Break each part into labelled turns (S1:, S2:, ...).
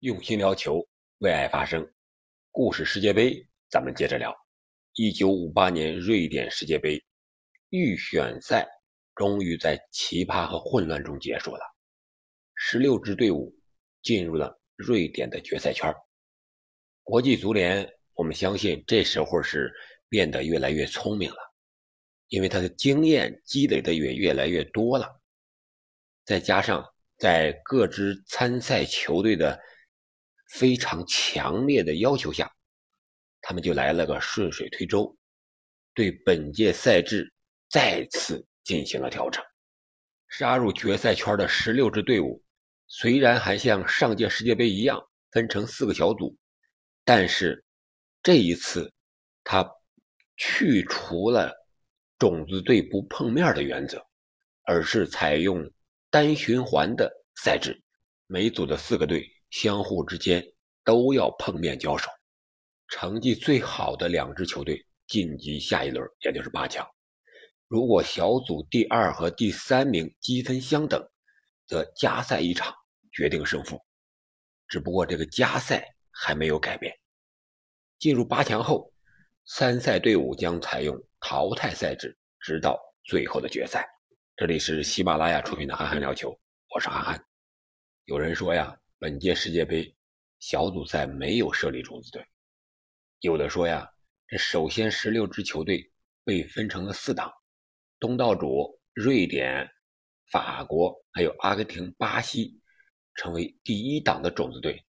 S1: 用心聊球，为爱发声。故事世界杯，咱们接着聊。一九五八年瑞典世界杯预选赛终于在奇葩和混乱中结束了。十六支队伍进入了瑞典的决赛圈。国际足联，我们相信这时候是变得越来越聪明了，因为他的经验积累的也越来越多了。再加上在各支参赛球队的非常强烈的要求下，他们就来了个顺水推舟，对本届赛制再次进行了调整。杀入决赛圈的十六支队伍，虽然还像上届世界杯一样分成四个小组，但是这一次他去除了种子队不碰面的原则，而是采用单循环的赛制，每组的四个队。相互之间都要碰面交手，成绩最好的两支球队晋级下一轮，也就是八强。如果小组第二和第三名积分相等，则加赛一场决定胜负。只不过这个加赛还没有改变。进入八强后，参赛队伍将采用淘汰赛制，直到最后的决赛。这里是喜马拉雅出品的《憨憨聊球》，我是憨憨。有人说呀。本届世界杯小组赛没有设立种子队，有的说呀，这首先十六支球队被分成了四档，东道主瑞典、法国还有阿根廷、巴西成为第一档的种子队。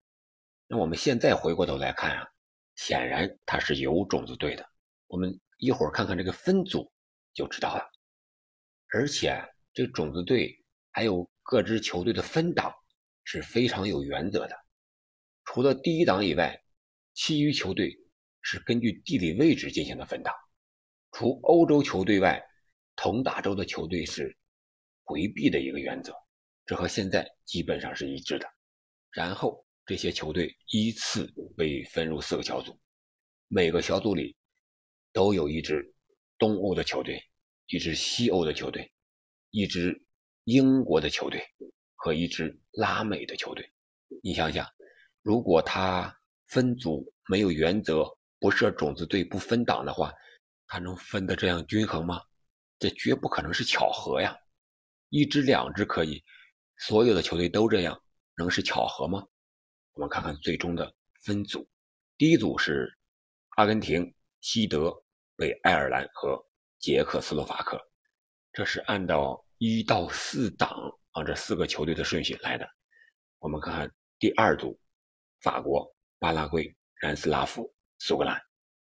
S1: 那我们现在回过头来看啊，显然它是有种子队的。我们一会儿看看这个分组就知道了。而且这种子队还有各支球队的分档。是非常有原则的。除了第一档以外，其余球队是根据地理位置进行的分档。除欧洲球队外，同大洲的球队是回避的一个原则，这和现在基本上是一致的。然后这些球队依次被分入四个小组，每个小组里都有一支东欧的球队，一支西欧的球队，一支英国的球队。和一支拉美的球队，你想想，如果他分组没有原则，不设种子队，不分档的话，他能分得这样均衡吗？这绝不可能是巧合呀！一支两支可以，所有的球队都这样，能是巧合吗？我们看看最终的分组，第一组是阿根廷、西德、北爱尔兰和捷克斯洛伐克，这是按照一到四档。按这四个球队的顺序来的，我们看看第二组：法国、巴拉圭、南斯拉夫、苏格兰；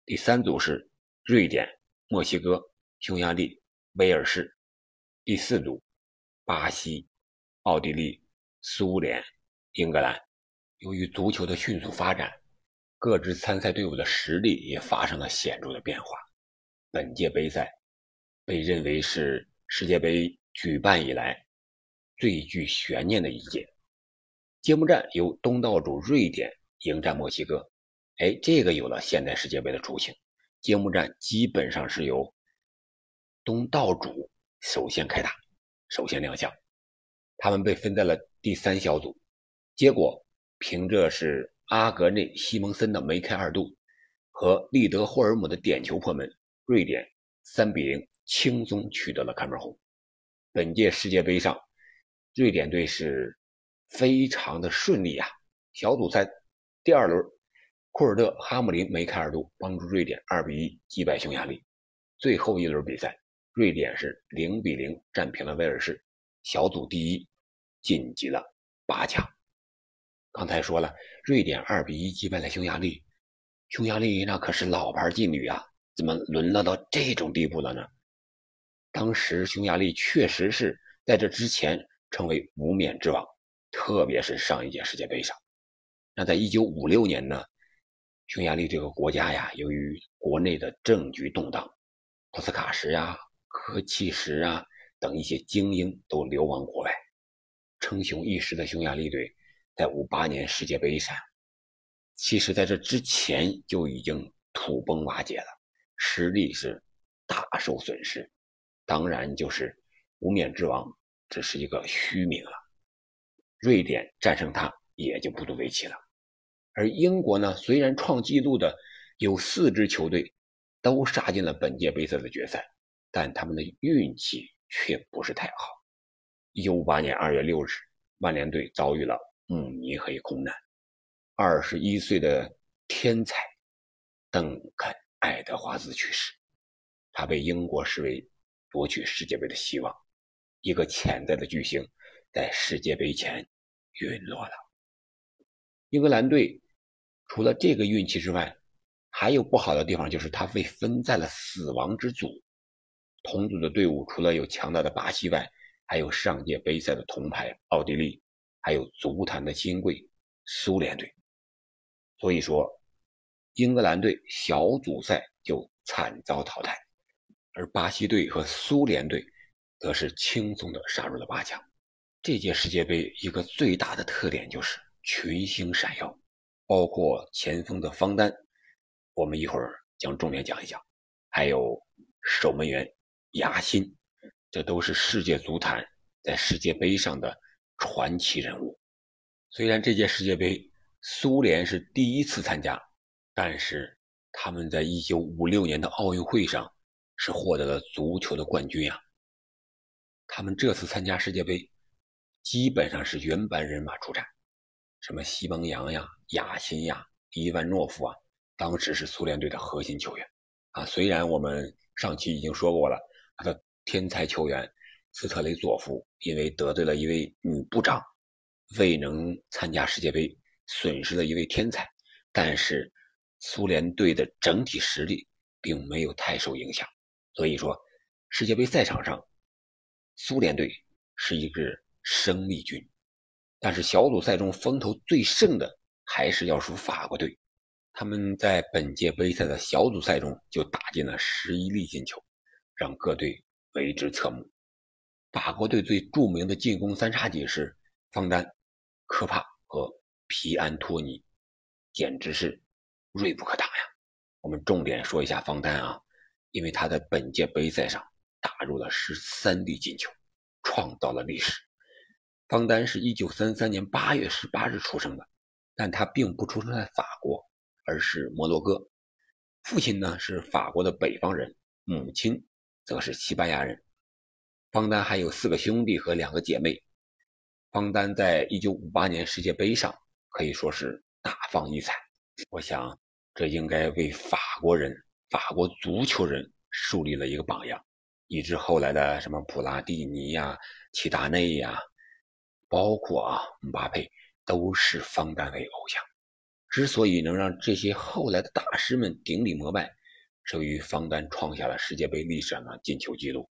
S1: 第三组是瑞典、墨西哥、匈牙利、威尔士；第四组巴西、奥地利、苏联、英格兰。由于足球的迅速发展，各支参赛队伍的实力也发生了显著的变化。本届杯赛被认为是世界杯举办以来。最具悬念的一届揭幕战由东道主瑞典迎战墨西哥，哎，这个有了现代世界杯的雏形。揭幕战基本上是由东道主首先开打，首先亮相。他们被分在了第三小组，结果凭着是阿格内西蒙森的梅开二度和利德霍尔姆的点球破门，瑞典三比零轻松取得了开门红。本届世界杯上。瑞典队是非常的顺利啊！小组赛第二轮，库尔特、哈姆林梅开二度，帮助瑞典二比一击败匈牙利。最后一轮比赛，瑞典是零比零战平了威尔士，小组第一，晋级了八强。刚才说了，瑞典二比一击败了匈牙利，匈牙利那可是老牌劲旅啊，怎么沦落到这种地步了呢？当时匈牙利确实是在这之前。成为无冕之王，特别是上一届世界杯上，那在一九五六年呢，匈牙利这个国家呀，由于国内的政局动荡，普斯卡什呀、科契什啊等一些精英都流亡国外，称雄一时的匈牙利队，在五八年世界杯上，其实在这之前就已经土崩瓦解了，实力是大受损失，当然就是无冕之王。只是一个虚名了。瑞典战胜他也就不足为奇了。而英国呢，虽然创纪录的有四支球队都杀进了本届杯赛的决赛，但他们的运气却不是太好。一九五八年二月六日，曼联队遭遇了慕尼黑空难，二十一岁的天才邓肯·爱德华兹去世，他被英国视为夺取世界杯的希望。一个潜在的巨星，在世界杯前陨落了。英格兰队除了这个运气之外，还有不好的地方，就是他被分在了死亡之组。同组的队伍除了有强大的巴西外，还有上届杯赛的铜牌奥地利，还有足坛的新贵苏联队。所以说，英格兰队小组赛就惨遭淘汰，而巴西队和苏联队。则是轻松地杀入了八强。这届世界杯一个最大的特点就是群星闪耀，包括前锋的方丹，我们一会儿将重点讲一讲，还有守门员亚辛，这都是世界足坛在世界杯上的传奇人物。虽然这届世界杯苏联是第一次参加，但是他们在一九五六年的奥运会上是获得了足球的冠军呀。他们这次参加世界杯，基本上是原班人马出战，什么西蒙扬呀、亚辛呀、伊万诺夫啊，当时是苏联队的核心球员啊。虽然我们上期已经说过了，他的天才球员斯特雷佐夫因为得罪了一位女部长，未能参加世界杯，损失了一位天才，但是苏联队的整体实力并没有太受影响。所以说，世界杯赛场上。苏联队是一支生力军，但是小组赛中风头最盛的还是要数法国队。他们在本届杯赛的小组赛中就打进了十一粒进球，让各队为之侧目。法国队最著名的进攻三叉戟是方丹、科帕和皮安托尼，简直是锐不可挡呀！我们重点说一下方丹啊，因为他在本届杯赛上。打入了十三粒进球，创造了历史。方丹是一九三三年八月十八日出生的，但他并不出生在法国，而是摩洛哥。父亲呢是法国的北方人，母亲则是西班牙人。方丹还有四个兄弟和两个姐妹。方丹在一九五八年世界杯上可以说是大放异彩，我想这应该为法国人、法国足球人树立了一个榜样。以至后来的什么普拉蒂尼呀、齐达内呀，包括啊姆巴佩，都是方丹为偶像。之所以能让这些后来的大师们顶礼膜拜，是由于方丹创下了世界杯历史上的进球纪录，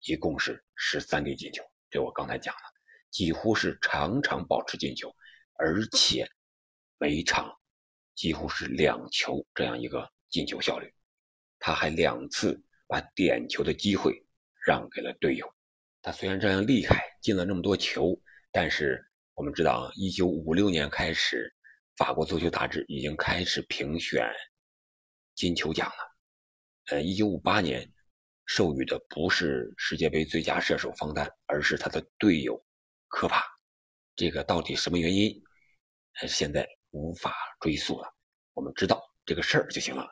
S1: 一共是十三粒进球。这我刚才讲了，几乎是场场保持进球，而且每场几乎是两球这样一个进球效率。他还两次。把点球的机会让给了队友。他虽然这样厉害，进了那么多球，但是我们知道啊，一九五六年开始，法国足球杂志已经开始评选金球奖了。呃，一九五八年授予的不是世界杯最佳射手方丹，而是他的队友科帕。这个到底什么原因？呃现在无法追溯了。我们知道这个事儿就行了。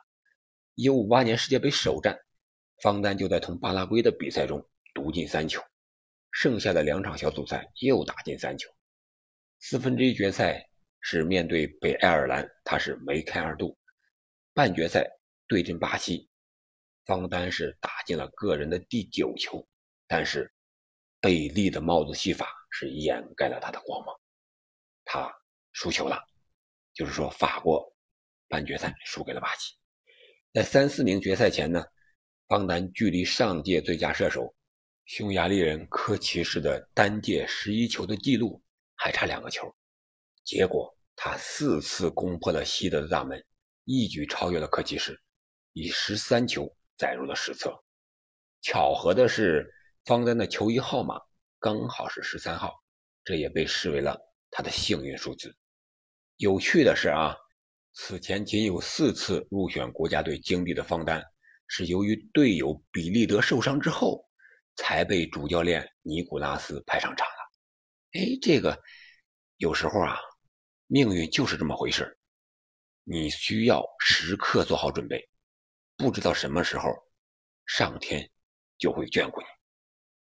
S1: 一九五八年世界杯首战。方丹就在同巴拉圭的比赛中独进三球，剩下的两场小组赛又打进三球。四分之一决赛是面对北爱尔兰，他是梅开二度。半决赛对阵巴西，方丹是打进了个人的第九球，但是贝利的帽子戏法是掩盖了他的光芒，他输球了。就是说，法国半决赛输给了巴西。在三四名决赛前呢？方丹距离上届最佳射手匈牙利人科奇士的单届十一球的记录还差两个球，结果他四次攻破了西德的大门，一举超越了科奇士，以十三球载入了史册。巧合的是，方丹的球衣号码刚好是十三号，这也被视为了他的幸运数字。有趣的是啊，此前仅有四次入选国家队经历的方丹。是由于队友比利德受伤之后，才被主教练尼古拉斯派上场的。哎，这个有时候啊，命运就是这么回事你需要时刻做好准备，不知道什么时候上天就会眷顾你。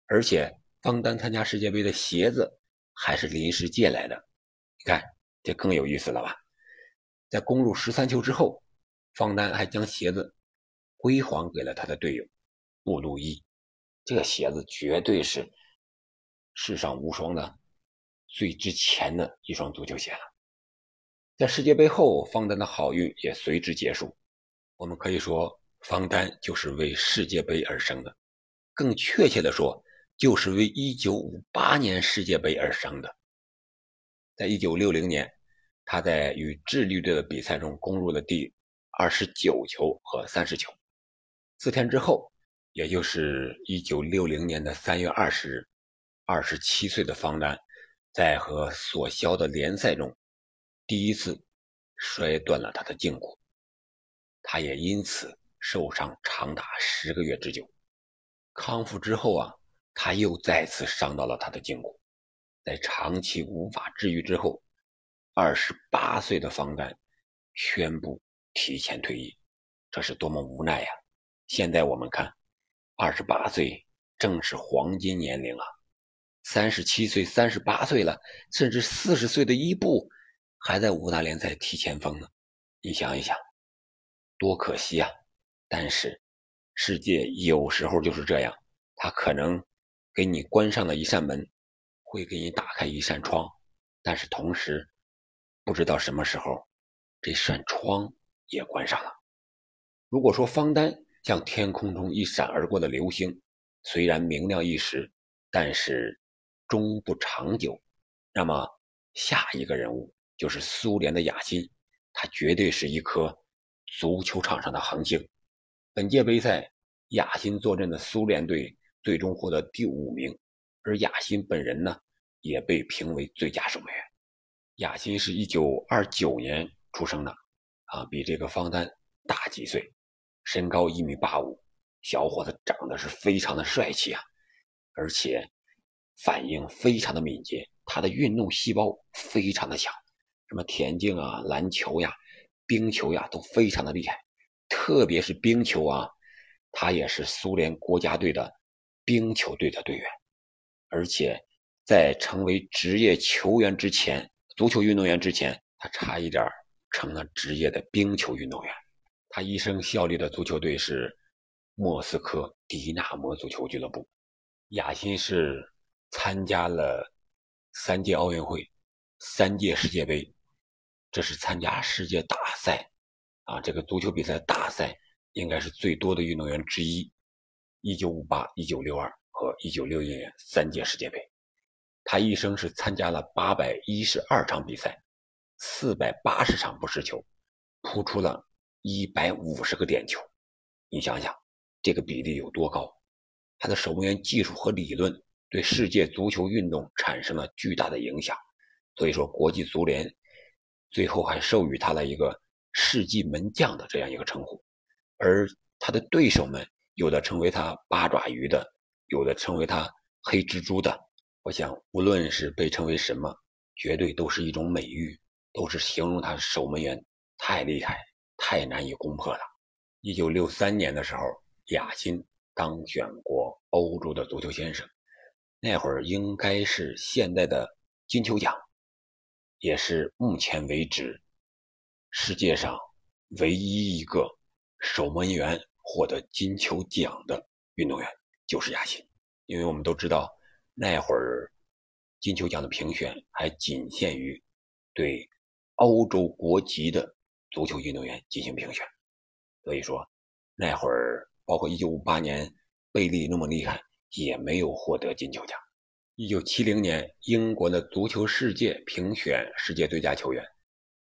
S1: 而且方丹参加世界杯的鞋子还是临时借来的，你看这更有意思了吧？在攻入十三球之后，方丹还将鞋子归还给了他的队友布鲁伊。这个鞋子绝对是世上无双的最值钱的一双足球鞋了。在世界杯后，方丹的好运也随之结束。我们可以说，方丹就是为世界杯而生的，更确切的说，就是为1958年世界杯而生的。在1960年，他在与智利队的比赛中攻入了第二十九球和三十球。四天之后。也就是一九六零年的三月二十日，二十七岁的方丹在和索肖的联赛中第一次摔断了他的胫骨，他也因此受伤长达十个月之久。康复之后啊，他又再次伤到了他的胫骨，在长期无法治愈之后，二十八岁的方丹宣布提前退役，这是多么无奈呀！现在我们看。二十八岁正是黄金年龄啊，三十七岁、三十八岁了，甚至四十岁的伊布还在五大联赛踢前锋呢。你想一想，多可惜啊！但是世界有时候就是这样，他可能给你关上了一扇门，会给你打开一扇窗，但是同时不知道什么时候这扇窗也关上了。如果说方丹。像天空中一闪而过的流星，虽然明亮一时，但是终不长久。那么下一个人物就是苏联的雅辛，他绝对是一颗足球场上的恒星。本届杯赛，雅辛坐镇的苏联队最终获得第五名，而雅辛本人呢，也被评为最佳守门员。雅辛是一九二九年出生的，啊，比这个方丹大几岁。身高一米八五，小伙子长得是非常的帅气啊，而且反应非常的敏捷，他的运动细胞非常的强，什么田径啊、篮球呀、冰球呀都非常的厉害，特别是冰球啊，他也是苏联国家队的冰球队的队员，而且在成为职业球员之前，足球运动员之前，他差一点成了职业的冰球运动员。他一生效力的足球队是莫斯科迪纳摩足球俱乐部。雅辛是参加了三届奥运会、三届世界杯，这是参加世界大赛啊，这个足球比赛大赛应该是最多的运动员之一。一九五八、一九六二和一九六一年三届世界杯，他一生是参加了八百一十二场比赛，四百八十场不失球，扑出了。一百五十个点球，你想想，这个比例有多高？他的守门员技术和理论对世界足球运动产生了巨大的影响。所以说，国际足联最后还授予他了一个“世纪门将”的这样一个称呼。而他的对手们，有的称为他“八爪鱼”的，有的称为他“黑蜘蛛”的。我想，无论是被称为什么，绝对都是一种美誉，都是形容他守门员太厉害。太难以攻破了。一九六三年的时候，雅辛当选过欧洲的足球先生，那会儿应该是现在的金球奖，也是目前为止世界上唯一一个守门员获得金球奖的运动员，就是雅辛。因为我们都知道，那会儿金球奖的评选还仅限于对欧洲国籍的。足球运动员进行评选，所以说那会儿包括1958年贝利那么厉害，也没有获得金球奖。1970年英国的足球世界评选世界最佳球员，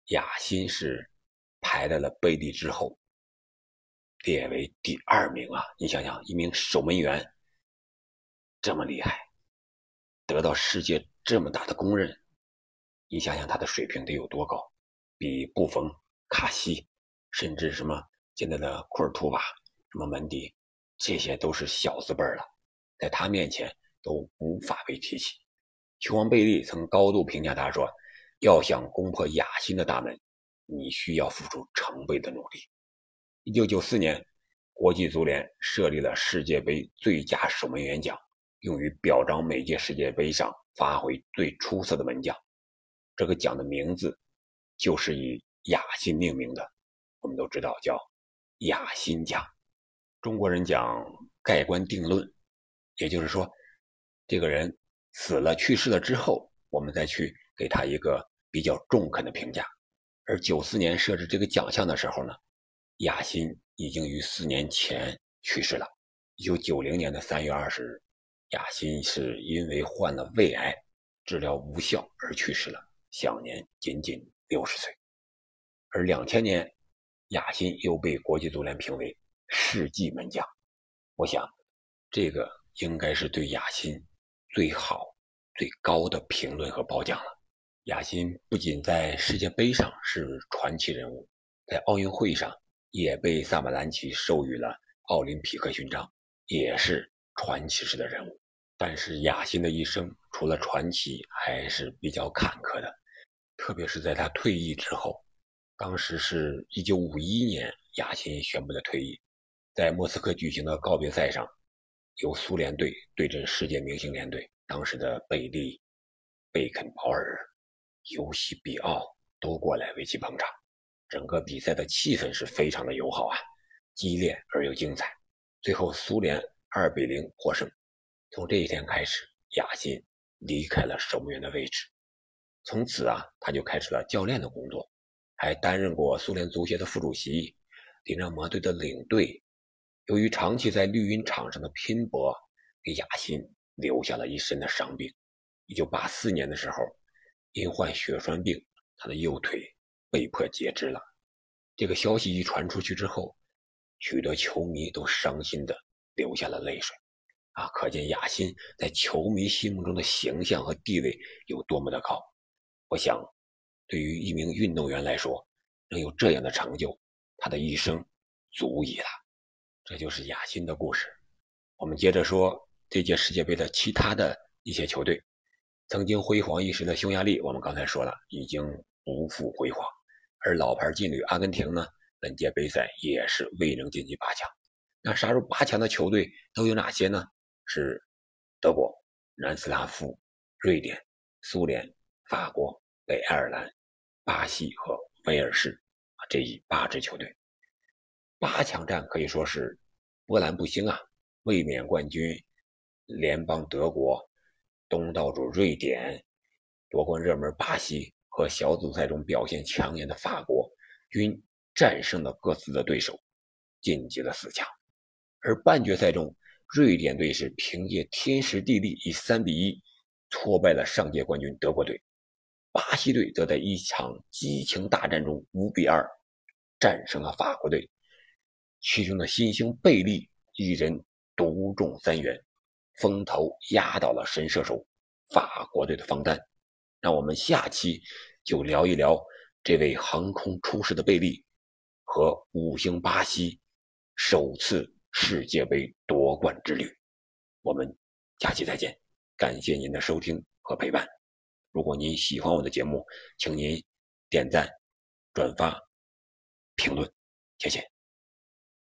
S1: 亚辛是排在了贝利之后，列为第二名啊！你想想，一名守门员这么厉害，得到世界这么大的公认，你想想他的水平得有多高？比布冯。卡西，甚至什么现在的库尔图瓦、什么门迪，这些都是小字辈了，在他面前都无法被提起。球王贝利曾高度评价他说：“要想攻破亚新的大门，你需要付出成倍的努力。一九九四年，国际足联设立了世界杯最佳守门员奖，用于表彰每届世界杯上发挥最出色的门将。这个奖的名字就是以亚新命名的，我们都知道叫亚新奖。中国人讲盖棺定论，也就是说，这个人死了去世了之后，我们再去给他一个。比较中肯的评价，而九四年设置这个奖项的时候呢，亚新已经于四年前去世了。一九九零年的三月二十日，亚新是因为患了胃癌，治疗无效而去世了，享年仅仅六十岁。而两千年，亚辛又被国际足联评为世纪门将，我想，这个应该是对亚辛最好、最高的评论和褒奖了。亚辛不仅在世界杯上是传奇人物，在奥运会上也被萨马兰奇授予了奥林匹克勋章，也是传奇式的人物。但是亚辛的一生除了传奇，还是比较坎坷的，特别是在他退役之后，当时是一九五一年，亚新宣布的退役，在莫斯科举行的告别赛上，由苏联队对阵世界明星联队，当时的贝利、贝肯鲍尔。尤西比奥都过来为其捧场，整个比赛的气氛是非常的友好啊，激烈而又精彩。最后苏联二比零获胜。从这一天开始，亚新离开了守门员的位置，从此啊，他就开始了教练的工作，还担任过苏联足协的副主席、迪纳摩队的领队。由于长期在绿茵场上的拼搏，给亚新留下了一身的伤病。一九八四年的时候。因患血栓病，他的右腿被迫截肢了。这个消息一传出去之后，许多球迷都伤心的流下了泪水。啊，可见亚新在球迷心目中的形象和地位有多么的高。我想，对于一名运动员来说，能有这样的成就，他的一生足矣了。这就是亚新的故事。我们接着说这届世界杯的其他的一些球队。曾经辉煌一时的匈牙利，我们刚才说了，已经不复辉煌；而老牌劲旅阿根廷呢，本届杯赛也是未能晋级八强。那杀入八强的球队都有哪些呢？是德国、南斯拉夫、瑞典、苏联、法国、北爱尔兰、巴西和威尔士，这一八支球队。八强战可以说是波澜不兴啊，卫冕冠军联邦德国。东道主瑞典、夺冠热门巴西和小组赛中表现抢眼的法国，均战胜了各自的对手，晋级了四强。而半决赛中，瑞典队是凭借天时地利，以三比一挫败了上届冠军德国队；巴西队则在一场激情大战中五比二战胜了法国队，其中的新星贝利一人独中三元。风头压倒了神射手法国队的方丹，让我们下期就聊一聊这位横空出世的贝利和五星巴西首次世界杯夺冠之旅。我们下期再见，感谢您的收听和陪伴。如果您喜欢我的节目，请您点赞、转发、评论，谢谢。